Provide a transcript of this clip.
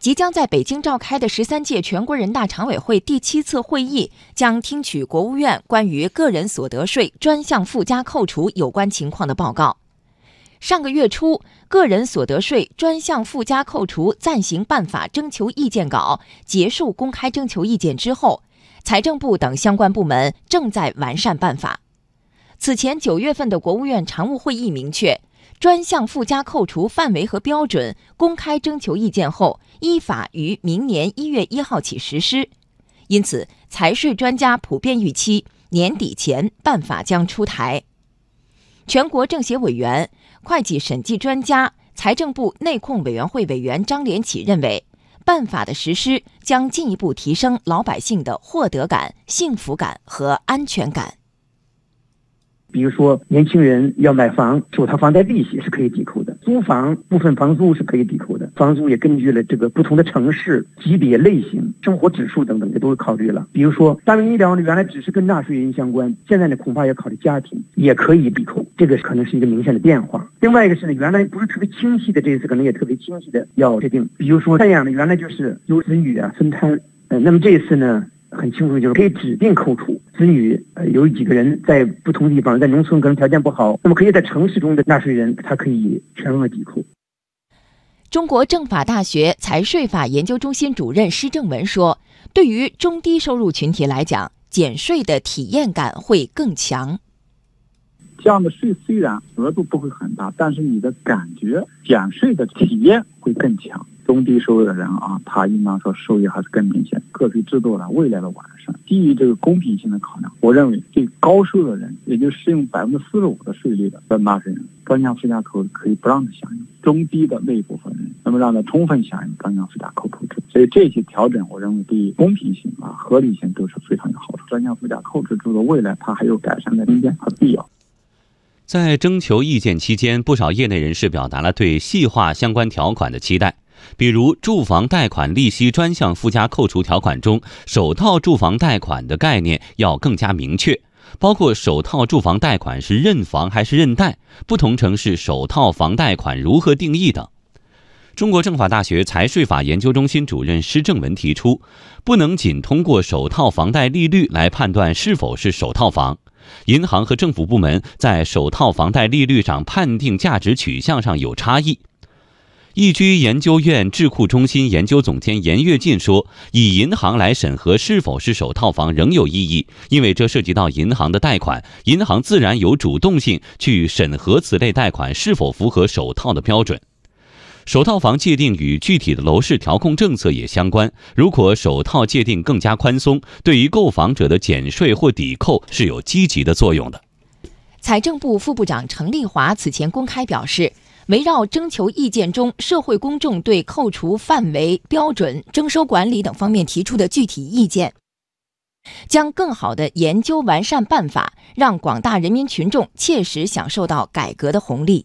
即将在北京召开的十三届全国人大常委会第七次会议将听取国务院关于个人所得税专项附加扣除有关情况的报告。上个月初，个人所得税专项附加扣除暂行办法征求意见稿结束公开征求意见之后，财政部等相关部门正在完善办法。此前九月份的国务院常务会议明确。专项附加扣除范围和标准公开征求意见后，依法于明年一月一号起实施。因此，财税专家普遍预期年底前办法将出台。全国政协委员、会计审计专家、财政部内控委员会委员张连起认为，办法的实施将进一步提升老百姓的获得感、幸福感和安全感。比如说，年轻人要买房，首套房贷利息是可以抵扣的；租房部分房租是可以抵扣的。房租也根据了这个不同的城市、级别、类型、生活指数等等，也都是考虑了。比如说，大病医疗呢，原来只是跟纳税人相关，现在呢，恐怕要考虑家庭也可以抵扣，这个可能是一个明显的变化。另外一个是呢，原来不是特别清晰的，这一次可能也特别清晰的要确定。比如说赡养呢，原来就是由子女啊分摊，呃，那么这一次呢？很清楚，就是可以指定扣除子女。呃，有几个人在不同地方，在农村可能条件不好，那么可以在城市中的纳税人，他可以全额抵扣。中国政法大学财税法研究中心主任施正文说：“对于中低收入群体来讲，减税的体验感会更强。这样的税虽然额度不会很大，但是你的感觉减税的体验会更强。”中低收入的人啊，他应当说收益还是更明显。个税制度呢，未来的完善，基于这个公平性的考量，我认为对高收入的人，也就适用百分之四十五的税率的纳税人，专项附加扣可以不让他享用；中低的那一部分人，那么让他充分享用专项附加扣除。所以这些调整，我认为对于公平性啊、合理性都是非常有好处。专项附加扣除制度未来它还有改善的空间和必要。在征求意见期间，不少业内人士表达了对细化相关条款的期待。比如，住房贷款利息专项附加扣除条款中，首套住房贷款的概念要更加明确，包括首套住房贷款是认房还是认贷，不同城市首套房贷款如何定义等。中国政法大学财税法研究中心主任施正文提出，不能仅通过首套房贷利率来判断是否是首套房，银行和政府部门在首套房贷利率上判定价值取向上有差异。易居研究院智库中心研究总监严跃进说：“以银行来审核是否是首套房仍有意义，因为这涉及到银行的贷款，银行自然有主动性去审核此类贷款是否符合首套的标准。首套房界定与具体的楼市调控政策也相关。如果首套界定更加宽松，对于购房者的减税或抵扣是有积极的作用的。”财政部副部长程立华此前公开表示。围绕征求意见中社会公众对扣除范围、标准、征收管理等方面提出的具体意见，将更好地研究完善办法，让广大人民群众切实享受到改革的红利。